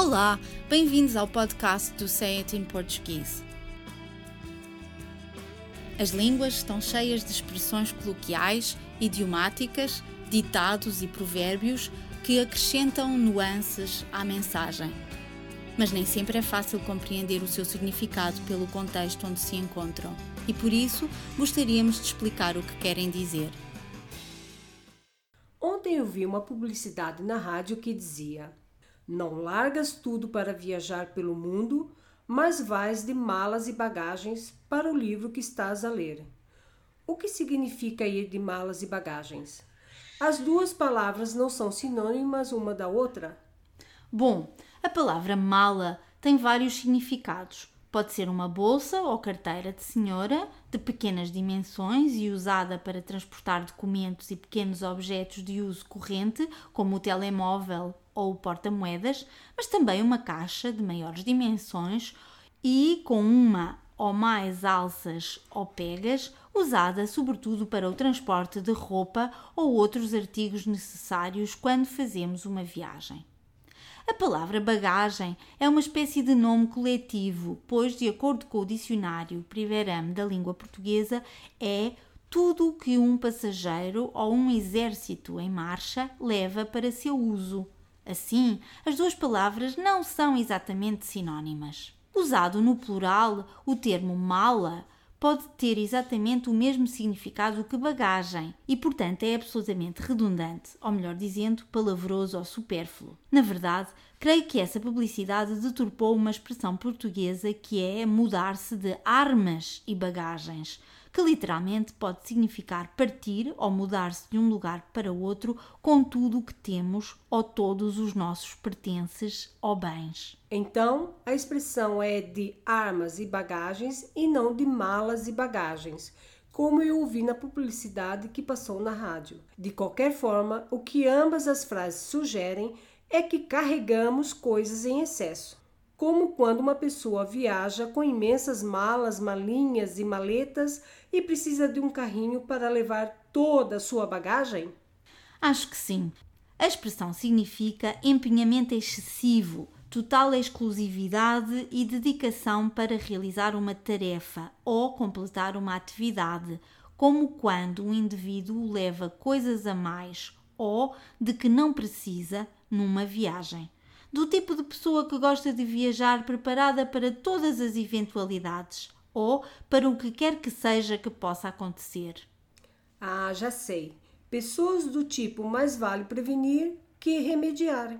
Olá, bem-vindos ao podcast do Say It in Português. As línguas estão cheias de expressões coloquiais, idiomáticas, ditados e provérbios que acrescentam nuances à mensagem. Mas nem sempre é fácil compreender o seu significado pelo contexto onde se encontram, e por isso gostaríamos de explicar o que querem dizer. Ontem eu vi uma publicidade na rádio que dizia: Não largas tudo para viajar pelo mundo, mas vais de malas e bagagens para o livro que estás a ler. O que significa ir de malas e bagagens? As duas palavras não são sinônimas uma da outra? Bom, a palavra mala tem vários significados. Pode ser uma bolsa ou carteira de senhora de pequenas dimensões e usada para transportar documentos e pequenos objetos de uso corrente, como o telemóvel ou porta-moedas, mas também uma caixa de maiores dimensões e com uma ou mais alças ou pegas, usada sobretudo para o transporte de roupa ou outros artigos necessários quando fazemos uma viagem. A palavra bagagem é uma espécie de nome coletivo, pois, de acordo com o dicionário Priveram da língua portuguesa, é tudo o que um passageiro ou um exército em marcha leva para seu uso. Assim, as duas palavras não são exatamente sinônimas. Usado no plural, o termo mala pode ter exatamente o mesmo significado que bagagem e, portanto, é absolutamente redundante, ou melhor dizendo, palavroso ou supérfluo. Na verdade, creio que essa publicidade deturpou uma expressão portuguesa que é mudar-se de armas e bagagens, que literalmente pode significar partir ou mudar-se de um lugar para outro com tudo o que temos ou todos os nossos pertences ou bens. Então, a expressão é de armas e bagagens e não de malas e bagagens, como eu ouvi na publicidade que passou na rádio. De qualquer forma, o que ambas as frases sugerem é que carregamos coisas em excesso como quando uma pessoa viaja com imensas malas, malinhas e maletas e precisa de um carrinho para levar toda a sua bagagem? Acho que sim. A expressão significa empenhamento excessivo, total exclusividade e dedicação para realizar uma tarefa ou completar uma atividade, como quando um indivíduo leva coisas a mais ou de que não precisa numa viagem do tipo de pessoa que gosta de viajar preparada para todas as eventualidades ou para o que quer que seja que possa acontecer. Ah, já sei. Pessoas do tipo mais vale prevenir que remediar.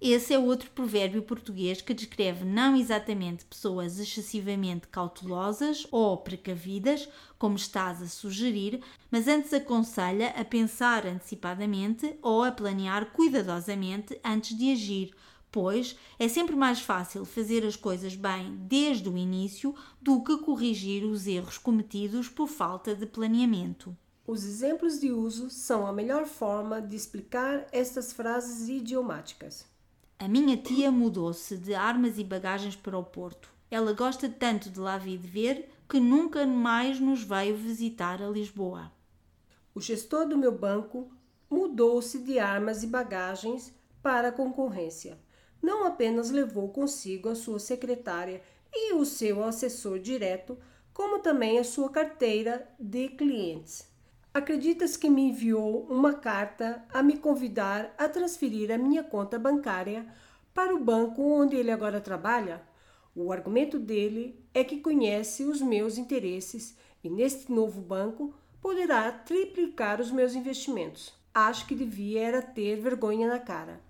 Esse é outro provérbio português que descreve não exatamente pessoas excessivamente cautelosas ou precavidas, como estás a sugerir, mas antes aconselha a pensar antecipadamente ou a planear cuidadosamente antes de agir, pois é sempre mais fácil fazer as coisas bem desde o início do que corrigir os erros cometidos por falta de planeamento. Os exemplos de uso são a melhor forma de explicar estas frases idiomáticas. A minha tia mudou-se de armas e bagagens para o Porto. Ela gosta tanto de lá vir ver que nunca mais nos veio visitar a Lisboa. O gestor do meu banco mudou-se de armas e bagagens para a concorrência não apenas levou consigo a sua secretária e o seu assessor direto, como também a sua carteira de clientes. Acreditas que me enviou uma carta a me convidar a transferir a minha conta bancária para o banco onde ele agora trabalha? O argumento dele é que conhece os meus interesses e neste novo banco poderá triplicar os meus investimentos. Acho que devia era ter vergonha na cara.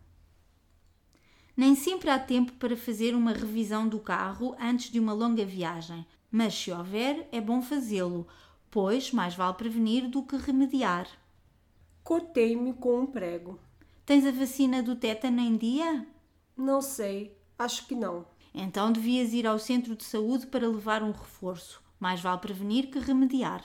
Nem sempre há tempo para fazer uma revisão do carro antes de uma longa viagem, mas se houver, é bom fazê-lo, pois mais vale prevenir do que remediar. Cortei-me com um prego. Tens a vacina do tétano em dia? Não sei, acho que não. Então devias ir ao centro de saúde para levar um reforço. Mais vale prevenir que remediar.